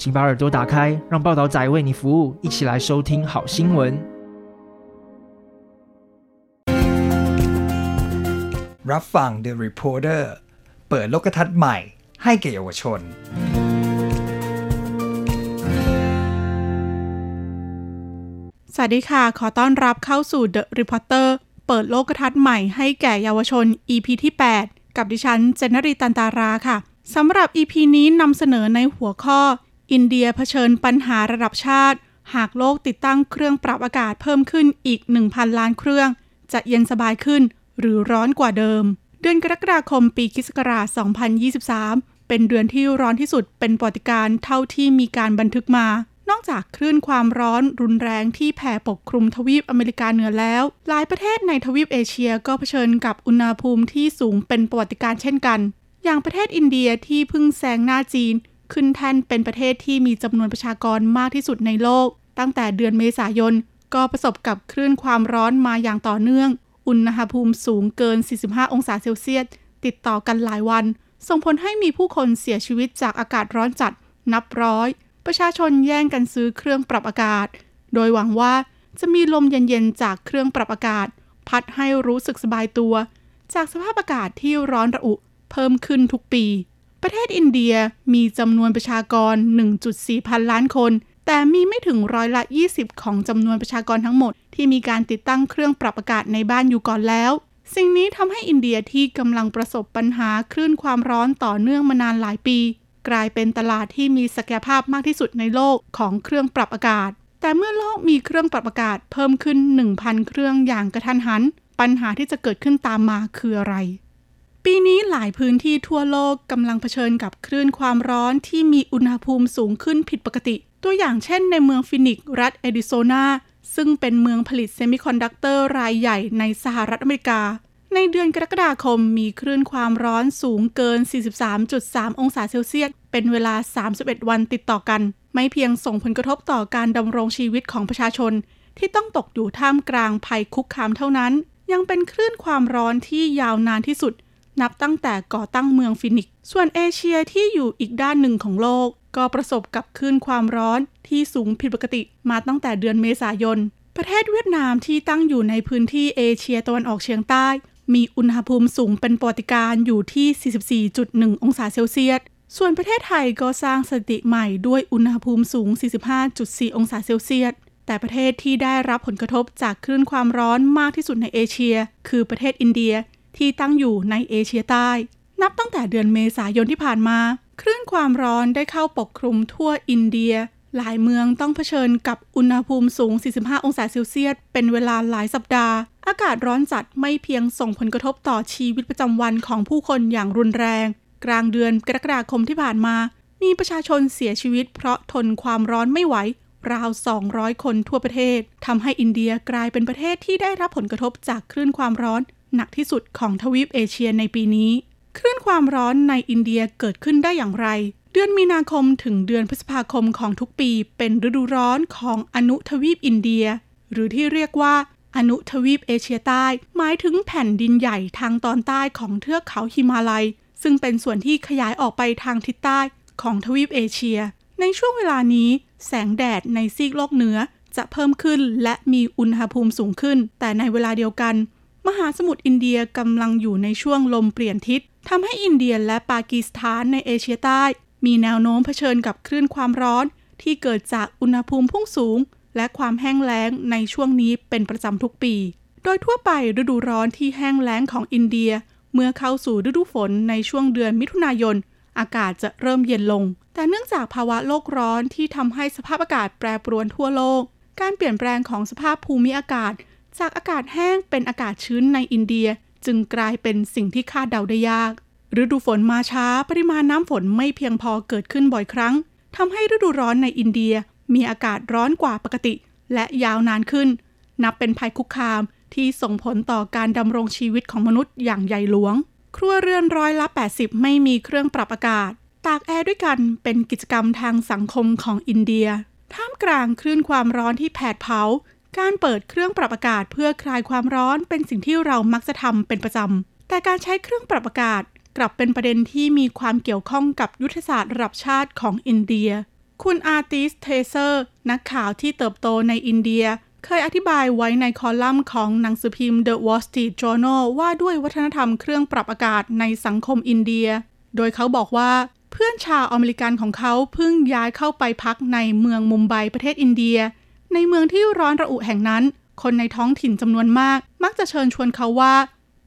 请把耳朵打开，让报道仔为你服务，一起来收听好新闻。 รับฟัง The Reporter เปิดโลกทัศน์ใหม่ ให้แก่เยาวชน สวัสดีค่ะ ขอต้อนรับเข้าสู่ The Reporter เปิดโลกทัศน์ใหม่ให้แก่เยาวชน EP ที่ 8 กับดิฉันเจนนรีตันตาราค่ะ สำหรับ EP นี้นำเสนอในหัวข้อ อินเดียเผชิญปัญหาระดับชาติ หากโลกติดตั้งเครื่องปรับอากาศเพิ่มขึ้นอีก 1,000 ล้านเครื่อง จะเย็นสบายขึ้นหรือร้อนกว่าเดิม เดือนกรกฎาคมปีคิสต์ศักราช2023 เป็นเดือนที่ร้อนที่สุดเป็นประวัติการณ์เท่าที่มีการบันทึกมา นอกจากคลื่นความร้อนรุนแรงที่แผ่ปกคลุมทวีปอเมริกาเหนือแล้ว หลายประเทศในทวีปเอเชียก็เผชิญกับอุณหภูมิที่สูงเป็นประวัติการณ์เช่นกัน อย่างประเทศอินเดียที่เพิ่งแซงหน้าจีน ขึ้นแท่นเป็นประเทศที่มีจำนวนประชากรมากที่สุดในโลก ตั้งแต่เดือนเมษายน ก็ประสบกับคลื่นความร้อนมาอย่างต่อเนื่อง อุณหภูมิสูงเกิน 45 องศาเซลเซียส ติดต่อกันหลายวัน ส่งผลให้มีผู้คนเสียชีวิตจากอากาศร้อนจัดนับร้อย ประชาชนแย่งกันซื้อเครื่องปรับอากาศ โดยหวังว่าจะมีลมเย็นๆจากเครื่องปรับอากาศ พัดให้รู้สึกสบายตัว จากสภาพอากาศที่ร้อนระอุ เพิ่มขึ้นทุกปี ประเทศอินเดียมีจำนวนประชากร 1.4 พันล้านคน แต่มีไม่ถึงร้อยละ 20 ของจำนวนประชากรทั้งหมด ที่มีการติดตั้งเครื่องปรับอากาศในบ้านอยู่ก่อนแล้ว สิ่งนี้ทำให้อินเดียที่กำลังประสบปัญหาคลื่นความร้อนต่อเนื่องมานานหลายปี กลายเป็นตลาดที่มีศักยภาพมากที่สุดในโลกของเครื่องปรับอากาศ แต่เมื่อโลกมีเครื่องปรับอากาศเพิ่มขึ้น 1,000 เครื่องอย่างกะทันหัน ปัญหาที่จะเกิดขึ้นตามมาคืออะไร ปีนี้หลายพื้นที่ทั่วโลกกำลังเผชิญกับคลื่นความร้อนที่มีอุณหภูมิสูงขึ้นผิดปกติ ตัวอย่างเช่นในเมืองฟินิกซ์รัฐเอริโซนาซึ่งเป็นเมืองผลิตเซมิคอนดักเตอร์รายใหญ่ในสหรัฐอเมริกา ในเดือนกรกฎาคมมีคลื่นความร้อนสูงเกิน 43.3 องศาเซลเซียส เป็นเวลา 31 วันติดต่อกัน ไม่เพียงส่งผลกระทบต่อการดำรงชีวิตของประชาชน ที่ต้องตกอยู่ท่ามกลางภัยคุกคามเท่านั้น ยังเป็นคลื่นความร้อนที่ยาวนานที่สุด นับตั้งแต่ก่อตั้งเมืองฟินิกซ์ส่วนเอเชียที่อยู่อีกด้านหนึ่งของโลก ก็ประสบกับคลื่นความร้อนที่สูงผิดปกติมาตั้งแต่เดือนเมษายน ประเทศเวียดนามที่ตั้งอยู่ในพื้นที่เอเชียตะวันออกเฉียงใต้ มีอุณหภูมิสูงเป็นประวัติการณ์อยู่ที่ 44.1 องศาเซลเซียส ส่วนประเทศไทยก็สร้างสถิติใหม่ด้วยอุณหภูมิสูง 45.4 องศาเซลเซียสแต่ประเทศที่ได้รับผลกระทบจากคลื่นความร้อนมากที่สุดในเอเชีย คือประเทศอินเดีย ที่ตั้งอยู่ในเอเชียใต้ นับตั้งแต่เดือนเมษายนที่ผ่านมาคลื่นความร้อนได้เข้าปกคลุมทั่วอินเดีย หลายเมืองต้องเผชิญกับอุณหภูมิสูง 45 องศาเซลเซียส เป็นเวลาหลายสัปดาห์ อากาศร้อนจัดไม่เพียงส่งผลกระทบต่อชีวิตประจำวันของผู้คนอย่างรุนแรง กลางเดือนกรกฎาคมที่ผ่านมา มีประชาชนเสียชีวิตเพราะทนความร้อนไม่ไหวราว 200 คนทั่วประเทศ ทำให้อินเดียกลายเป็นประเทศที่ได้รับผลกระทบจากคลื่นความร้อน หนักที่สุดของทวีปเอเชียในปีนี้ คลื่นความร้อนในอินเดียเกิดขึ้นได้อย่างไร เดือนมีนาคมถึงเดือนพฤษภาคมของทุกปี เป็นฤดูร้อนของอนุทวีปอินเดีย หรือที่เรียกว่าอนุทวีปเอเชียใต้ หมายถึงแผ่นดินใหญ่ทางตอนใต้ของเทือกเขาฮิมาลัย ซึ่งเป็นส่วนที่ขยายออกไปทางทิศใต้ของทวีปเอเชีย ในช่วงเวลานี้ แสงแดดในซีกโลกเหนือจะเพิ่มขึ้นและมีอุณหภูมิสูงขึ้น แต่ในเวลาเดียวกัน มหาสมุทรอินเดียกำลังอยู่ในช่วงลมเปลี่ยนทิศทำให้อินเดียและปากีสถานในเอเชียใต้ มีแนวโน้มเผชิญกับคลื่นความร้อน ที่เกิดจากอุณหภูมิพุ่งสูง และความแห้งแล้งในช่วงนี้เป็นประจำทุกปี โดยทั่วไปฤดูร้อนที่แห้งแล้งของอินเดีย เมื่อเข้าสู่ฤดูฝนในช่วงเดือนมิถุนายน อากาศจะเริ่มเย็นลง แต่เนื่องจากภาวะโลกร้อนที่ทำให้สภาพอากาศแปรปรวนทั่วโลก การเปลี่ยนแปลงของสภาพภูมิอากาศ จากอากาศแห้งเป็นอากาศชื้นในอินเดียจึงกลายเป็นสิ่งที่คาดเดาได้ยาก ฤดูฝนมาช้าปริมาณน้ำฝนไม่เพียงพอเกิดขึ้นบ่อยครั้งทำให้ฤดูร้อนในอินเดียมีอากาศร้อนกว่าปกติ และยาวนานขึ้น นับเป็นภัยคุกคามที่ส่งผลต่อการดำรงชีวิตของมนุษย์อย่างใหญ่หลวง ครัวเรือนร้อยละ 80 ไม่มีเครื่องปรับอากาศ ตากแอร์ด้วยกันเป็นกิจกรรมทางสังคมของอินเดีย ท่ามกลางคลื่นความร้อนที่แผดเผา การเปิดเครื่องปรับอากาศเพื่อคลายความร้อนเป็นสิ่งที่เรามักจะทำเป็นประจำ แต่การใช้เครื่องปรับอากาศกลับเป็นประเด็นที่มีความเกี่ยวข้องกับยุทธศาสตร์ระดับชาติของอินเดีย คุณอาร์ติสเทเซอร์ นักข่าวที่เติบโตในอินเดีย เคยอธิบายไว้ในคอลัมน์ของหนังสือพิมพ์ The Wall Street Journal ว่าด้วยวัฒนธรรมเครื่องปรับอากาศในสังคมอินเดีย โดยเขาบอกว่าเพื่อนชาวอเมริกันของเขาเพิ่งย้ายเข้าไปพักในเมืองมุมไบประเทศอินเดีย ในเมืองที่ร้อนระอุแห่งนั้น คนในท้องถิ่นจำนวนมาก มักจะเชิญชวนเขาว่า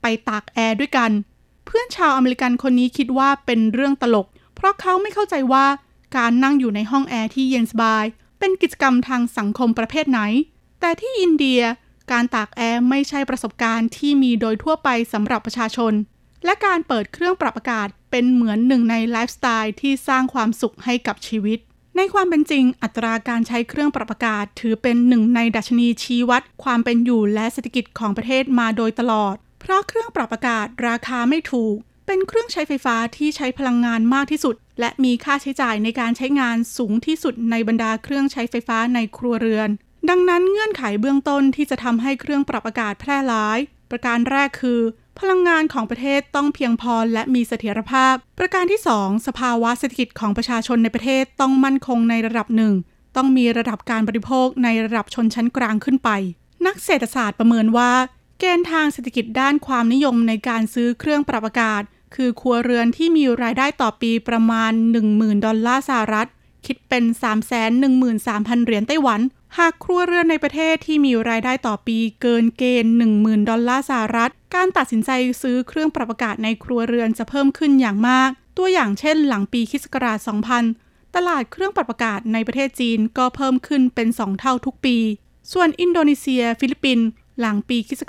ไปตากแอร์ด้วยกัน เพื่อนชาวอเมริกันคนนี้คิดว่าเป็นเรื่องตลก เพราะเขาไม่เข้าใจว่าการนั่งอยู่ในห้องแอร์ที่เย็นสบาย เป็นกิจกรรมทางสังคมประเภทไหน แต่ที่อินเดียการตากแอร์ไม่ใช่ประสบการณ์ที่มีโดยทั่วไปสำหรับประชาชน และการเปิดเครื่องปรับอากาศเป็นเหมือนหนึ่งในไลฟ์สไตล์ที่สร้างความสุขให้กับชีวิต ในความเป็นจริง อัตราการใช้เครื่องปรับอากาศ ถือเป็นหนึ่งในดัชนีชี้วัด ความเป็นอยู่และเศรษฐกิจของประเทศมาโดยตลอด เพราะเครื่องปรับอากาศราคาไม่ถูก เป็นเครื่องใช้ไฟฟ้าที่ใช้พลังงานมากที่สุด และมีค่าใช้จ่ายในการใช้งานสูงที่สุดในบรรดาเครื่องใช้ไฟฟ้าในครัวเรือน ดังนั้นเงื่อนไขเบื้องต้นที่จะทำให้เครื่องปรับอากาศแพร่หลาย ประการแรกคือ พลังงานของประเทศต้องเพียงพอและมีเสถียรภาพ ประการที่ 2 สภาวะเศรษฐกิจของประชาชนในประเทศต้องมั่นคงในระดับหนึ่ง ต้องมีระดับการบริโภคในระดับชนชั้นกลางขึ้นไป นักเศรษฐศาสตร์ประเมินว่า เกณฑ์ทางเศรษฐกิจด้านความนิยมในการซื้อเครื่องปรับอากาศ คือครัวเรือนที่มีรายได้ต่อปีประมาณ 10,000 ดอลลาร์สหรัฐ คิดเป็น 313,000 เหรียญไต้หวัน หากครัวเรือนในประเทศที่มีรายได้ต่อปีเกินเกณฑ์ 10,000 ดอลลาร์สหรัฐ การตัดสินใจซื้อเครื่องปรับอากาศในครัวเรือนจะเพิ่มขึ้นอย่างมาก ตัวอย่างเช่นหลังปีคศ2000 ตลาดเครื่องปรับอากาศในประเทศจีนก็เพิ่มขึ้นเป็น 2 เท่าทุกปี ส่วนอินโดนีเซีย ฟิลิปปินส์หลังปีคศ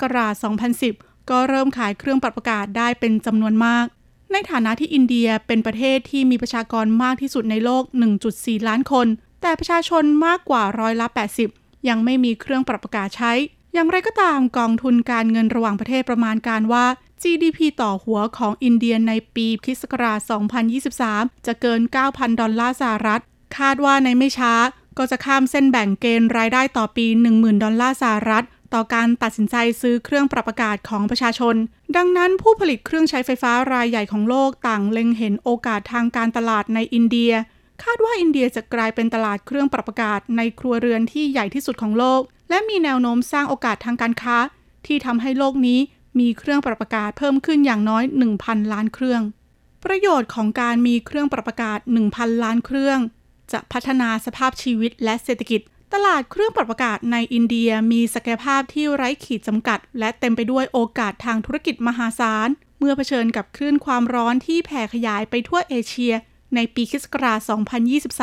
2010 ก็เริ่มขายเครื่องปรับอากาศได้เป็นจำนวนมาก ในฐานะที่อินเดียเป็นประเทศที่มีประชากรมากที่สุดในโลก 1.4 ล้านคน แต่ประชาชนมากกว่าร้อยละ 80 ยังไม่มีเครื่องปรับอากาศใช้ อย่างไรก็ตามกองทุนการเงินระหว่างประเทศประมาณการว่า GDP ต่อหัวของอินเดียในปีคศ2023 จะเกิน 9,000 ดอลลาร์สหรัฐ คาดว่าในไม่ช้าก็จะข้ามเส้นแบ่งเกณฑ์รายได้ต่อปี 10,000 ดอลลาร์สหรัฐ ต่อการตัดสินใจซื้อเครื่องปรับอากาศของประชาชน ดังนั้นผู้ผลิตเครื่องใช้ไฟฟ้ารายใหญ่ของโลกต่างเล็งเห็นโอกาสทางการตลาดในอินเดีย คาดว่าอินเดียจะกลายเป็นตลาดเครื่องปรับอากาศในครัวเรือนที่ใหญ่ที่สุดของโลก และมีแนวโน้มสร้างโอกาสทางการค้า ที่ทำให้โลกนี้มีเครื่องปรับอากาศเพิ่มขึ้นอย่างน้อย 1,000 ล้านเครื่อง ประโยชน์ของการมีเครื่องปรับอากาศ 1,000 ล้านเครื่อง จะพัฒนาสภาพชีวิตและเศรษฐกิจ ตลาดเครื่องปรับอากาศในอินเดียมีศักยภาพที่ไร้ขีดจำกัด และเต็มไปด้วยโอกาสทางธุรกิจมหาศาล เมื่อเผชิญกับคลื่นความร้อนที่แผ่ขยายไปทั่วเอเชีย ในปีคศ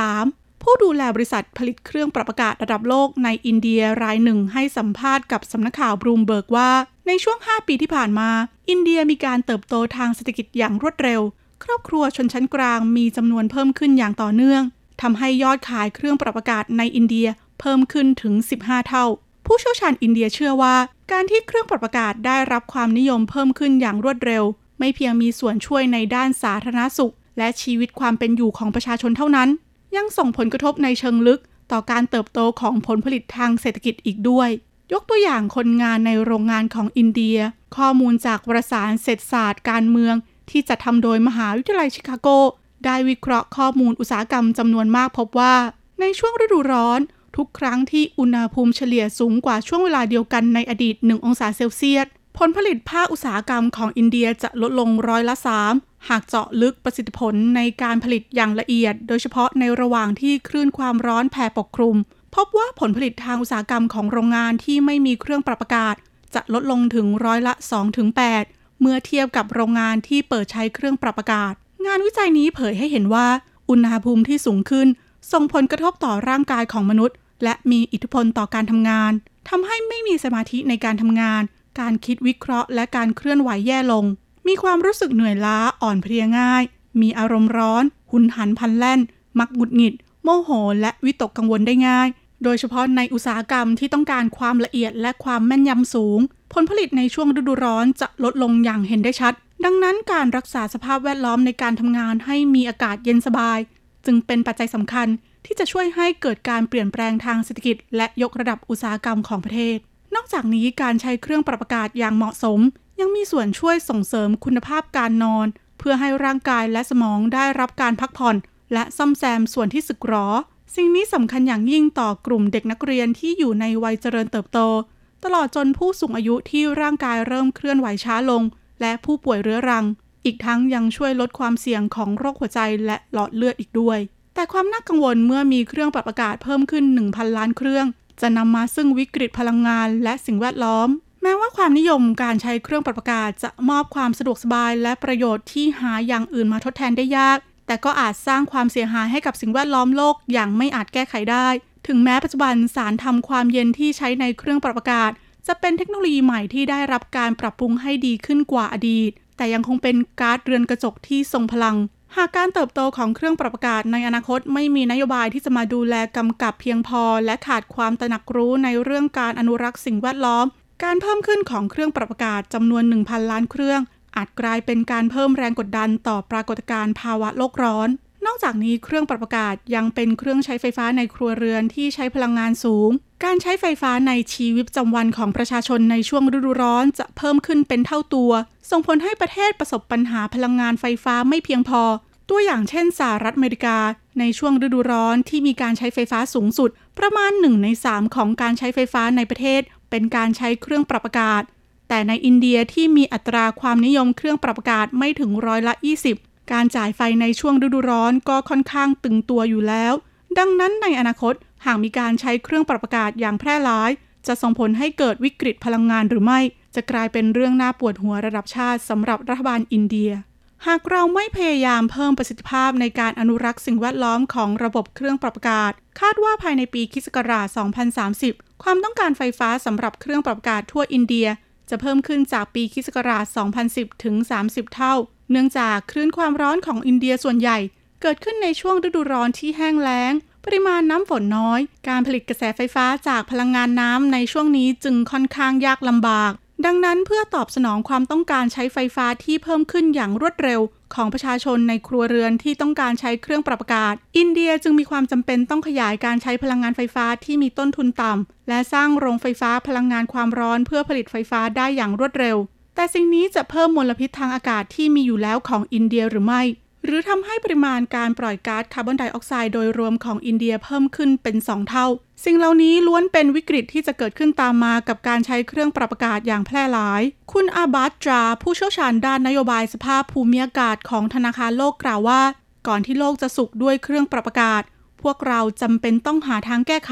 2023 ผู้ดูแลบริษัทผลิตเครื่องปรับอากาศระดับโลกในอินเดียรายหนึ่งให้สัมภาษณ์กับสำนักข่าวบรูมเบิร์กว่า ในช่วง 5 ปีที่ผ่านมา อินเดียมีการเติบโตทางเศรษฐกิจอย่างรวดเร็ว ครอบครัวชนชั้นกลางมีจำนวนเพิ่มขึ้นอย่างต่อเนื่องทำให้ยอดขายเครื่องปรับอากาศในอินเดียเพิ่มขึ้นถึง 15 เท่า ผู้เชี่ยวชาญอินเดียเชื่อว่า การที่เครื่องปรับอากาศได้รับความนิยมเพิ่มขึ้นอย่างรวดเร็ว ไม่เพียงมีส่วนช่วยในด้านสาธารณสุข และชีวิตความเป็นอยู่ของประชาชนเท่านั้น ยังส่งผลกระทบในเชิงลึกต่อการเติบโตของผลผลิตทางเศรษฐกิจอีกด้วย ยกตัวอย่างคนงานในโรงงานของอินเดีย ข้อมูลจากวารสารเศรษฐศาสตร์การเมือง ที่จัดทำโดยมหาวิทยาลัยชิคาโก ได้วิเคราะห์ข้อมูลอุตสาหกรรมจำนวนมากพบว่า ในช่วงฤดูร้อน ทุกครั้งที่อุณหภูมิเฉลี่ยสูงกว่าช่วงเวลาเดียวกันในอดีต 1 องศาเซลเซียส ผลผลิตภาคอุตสาหกรรมของอินเดียจะลดลงร้อยละ 3 หากเจาะลึกประสิทธิผลในการผลิตอย่างละเอียด โดยเฉพาะในระหว่างที่คลื่นความร้อนแผ่ปกคลุม พบว่าผลผลิตทางอุตสาหกรรมของโรงงานที่ไม่มีเครื่องปรับอากาศ จะลดลงถึงร้อยละ 2-8 เมื่อเทียบกับโรงงานที่เปิดใช้เครื่องปรับอากาศ งานวิจัยนี้เผยให้เห็นว่า อุณหภูมิที่สูงขึ้น ส่งผลกระทบต่อร่างกายของมนุษย์ และมีอิทธิพลต่อการทำงานทำให้ไม่มีสมาธิในการทำงาน การคิดวิเคราะห์ และการเคลื่อนไหวแย่ลง มีความรู้สึกเหนื่อยล้าอ่อนเพลียง่าย มีอารมณ์ร้อน หุนหันพันแล่น มักหงุดหงิด โมโห และวิตกกังวลได้ง่าย โดยเฉพาะในอุตสาหกรรมที่ต้องการความละเอียดและความแม่นยำสูง ผลผลิตในช่วงฤดูร้อนจะลดลงอย่างเห็นได้ชัด ดังนั้นการรักษาสภาพแวดล้อมในการทำงานให้มีอากาศเย็นสบาย จึงเป็นปัจจัยสำคัญที่จะช่วยให้เกิดการเปลี่ยนแปลงทางเศรษฐกิจ และยกระดับอุตสาหกรรมของประเทศ นอกจากนี้การใช้เครื่องปรับอากาศอย่างเหมาะสม ยังมีส่วนช่วยส่งเสริมคุณภาพการนอน เพื่อให้ร่างกายและสมองได้รับการพักผ่อน และซ่อมแซมส่วนที่สึกหรอ สิ่งนี้สำคัญอย่างยิ่งต่อกลุ่มเด็กนักเรียนที่อยู่ในวัยเจริญเติบโต ตลอดจนผู้สูงอายุที่ร่างกายเริ่มเคลื่อนไหวช้าลง และผู้ป่วยเรื้อรัง อีกทั้งยังช่วยลดความเสี่ยงของโรคหัวใจและหลอดเลือดอีกด้วยแต่ความน่ากังวลเมื่อมีเครื่องปรับอากาศเพิ่มขึ้น 1,000 ล้านเครื่อง จะนำมาซึ่งวิกฤตพลังงานและสิ่งแวดล้อม แม้ว่าความนิยมการใช้เครื่องปรับอากาศจะมอบความสะดวกสบายและประโยชน์ที่หาอย่างอื่นมาทดแทนได้ยาก แต่ก็อาจสร้างความเสียหายให้กับสิ่งแวดล้อมโลกอย่างไม่อาจแก้ไขได้ ถึงแม้ปัจจุบันสารทำความเย็นที่ใช้ในเครื่องปรับอากาศ จะเป็นเทคโนโลยีใหม่ที่ได้รับการปรับปรุงให้ดีขึ้นกว่าอดีต แต่ยังคงเป็นก๊าซเรือนกระจกที่ทรงพลัง หากการเติบโตของเครื่องปรับอากาศในอนาคตไม่มีนโยบายที่จะมาดูแลกำกับเพียงพอ และขาดความตระหนักรู้ในเรื่องการอนุรักษ์สิ่งแวดล้อม การเพิ่มขึ้นของเครื่องปรับอากาศจำนวน 1,000 ล้านเครื่อง อาจกลายเป็นการเพิ่มแรงกดดันต่อปรากฏการณ์ภาวะโลกร้อน นอกจากนี้เครื่องปรับอากาศยังเป็นเครื่องใช้ไฟฟ้าในครัวเรือนที่ใช้พลังงานสูง การใช้ไฟฟ้าในชีวิตประจำวันของประชาชนในช่วงฤดูร้อนจะเพิ่มขึ้นเป็นเท่าตัว ส่งผลให้ประเทศประสบปัญหาพลังงานไฟฟ้าไม่เพียงพอ ตัวอย่างเช่นสหรัฐอเมริกา ในช่วงฤดูร้อนที่มีการใช้ไฟฟ้าสูงสุด ประมาณ 1 ใน 3 ของการใช้ไฟฟ้าในประเทศ เป็นการใช้เครื่องปรับอากาศ แต่ในอินเดียที่มีอัตราความนิยมเครื่องปรับอากาศไม่ถึงร้อยละ 20 การจ่ายไฟในช่วงฤดูร้อนก็ค่อนข้างตึงตัวอยู่แล้ว ดังนั้นในอนาคตหากมีการใช้เครื่องปรับอากาศอย่างแพร่หลาย จะส่งผลให้เกิดวิกฤตพลังงานหรือไม่ จะกลายเป็นเรื่องน่าปวดหัวระดับชาติสำหรับรัฐบาลอินเดีย หากเราไม่พยายามเพิ่มประสิทธิภาพในการอนุรักษ์สิ่งแวดล้อมของระบบเครื่องปรับอากาศ คาดว่าภายในปีคศ2030 ความต้องการไฟฟ้าสำหรับเครื่องปรับอากาศทั่วอินเดีย จะเพิ่มขึ้นจากปีคศ2010 ถึง 30 เท่า เนื่องจากคลื่นความร้อนของอินเดียส่วนใหญ่ เกิดขึ้นในช่วงฤดูร้อนที่แห้งแล้ง ปริมาณน้ำฝนน้อย การผลิตกระแสไฟฟ้าจากพลังงานน้ำในช่วงนี้จึงค่อนข้างยากลำบาก ดังนั้นเพื่อตอบสนองความต้องการใช้ไฟฟ้าที่เพิ่มขึ้นอย่างรวดเร็ว ของประชาชนในครัวเรือนที่ต้องการใช้เครื่องปรับอากาศ อินเดียจึงมีความจำเป็นต้องขยายการใช้พลังงานไฟฟ้าที่มีต้นทุนต่ำและสร้างโรงไฟฟ้าพลังงานความร้อนเพื่อผลิตไฟฟ้าได้อย่างรวดเร็ว แต่สิ่งนี้จะเพิ่มมลพิษทางอากาศที่มีอยู่แล้วของอินเดียหรือไม่ หรือทำให้ปริมาณการปล่อยก๊าซคาร์บอนไดออกไซด์โดยรวมของอินเดียเพิ่มขึ้นเป็น 2 เท่า สิ่งเหล่านี้ล้วนเป็นวิกฤตที่จะเกิดขึ้นตามมากับการใช้เครื่องปรับอากาศอย่างแพร่หลาย คุณอาบาตรา ผู้เชี่ยวชาญด้านนโยบายสภาพภูมิอากาศของธนาคารโลกกล่าวว่า ก่อนที่โลกจะสุขด้วยเครื่องปรับอากาศ พวกเราจำเป็นต้องหาทางแก้ไข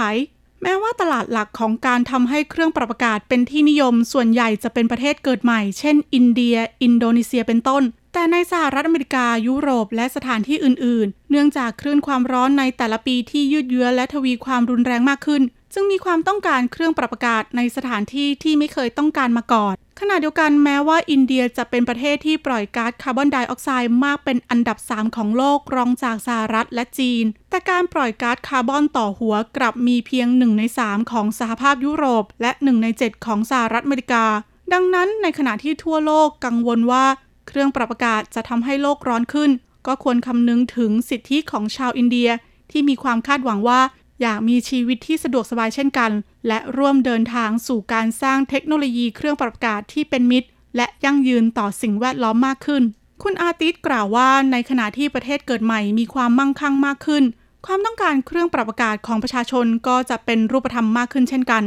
แม้ว่าตลาดหลักของการทำให้เครื่องปรับอากาศเป็นที่นิยมส่วนใหญ่จะเป็นประเทศเกิดใหม่ เช่น อินเดีย อินโดนีเซียเป็นต้น แต่ในสหรัฐอเมริกา ยุโรป และสถานที่อื่น ๆ เนื่องจากคลื่นความร้อนในแต่ละปีที่ยืดเยื้อและทวีความรุนแรงมากขึ้น จึงมีความต้องการเครื่องปรับอากาศในสถานที่ที่ไม่เคยต้องการมาก่อน ขณะเดียวกันแม้ว่าอินเดียจะเป็นประเทศที่ปล่อยก๊าซคาร์บอนไดออกไซด์มากเป็นอันดับ 3 ของโลกรองจากสหรัฐและจีน แต่การปล่อยก๊าซคาร์บอนต่อหัวกลับมีเพียง 1 ใน 3 ของสหภาพยุโรป และ 1 ใน 7 ของสหรัฐอเมริกา ดังนั้นในขณะที่ทั่วโลกกังวลว่า เครื่องปรับอากาศจะทำให้โลกร้อนขึ้น ก็ควรคำนึงถึงสิทธิของชาวอินเดีย ที่มีความคาดหวังว่า อยากมีชีวิตที่สะดวกสบายเช่นกัน และร่วมเดินทางสู่การสร้างเทคโนโลยีเครื่องปรับอากาศที่เป็นมิตร และยั่งยืนต่อสิ่งแวดล้อมมากขึ้น คุณอาติสกล่าวว่าในขณะที่ประเทศเกิดใหม่มีความมั่งคั่งมากขึ้น ความต้องการเครื่องปรับอากาศของประชาชนก็จะเป็นรูปธรรมมากขึ้นเช่นกัน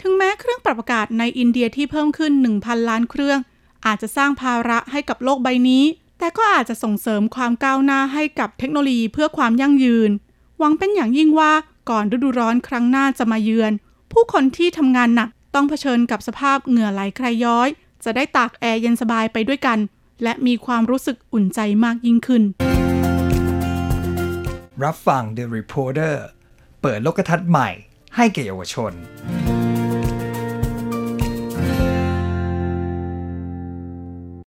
ถึงแม้เครื่องปรับอากาศในอินเดียที่เพิ่มขึ้น 1,000 ล้านเครื่อง อาจจะสร้างภาระให้กับโลกใบนี้ แต่ก็อาจจะส่งเสริมความก้าวหน้าให้กับเทคโนโลยีเพื่อความยั่งยืน หวังเป็นอย่างยิ่งว่า ก่อนฤดูร้อนครั้งหน้าจะมาเยือน ผู้คนที่ทำงานหนักต้องเผชิญกับสภาพเหงื่อไหลใครย้อย จะได้ตากแอร์เย็นสบายไปด้วยกัน และมีความรู้สึกอุ่นใจมากยิ่งขึ้น รับฟัง The Reporter เปิดโลกทัศน์ใหม่ให้แก่เยาวชน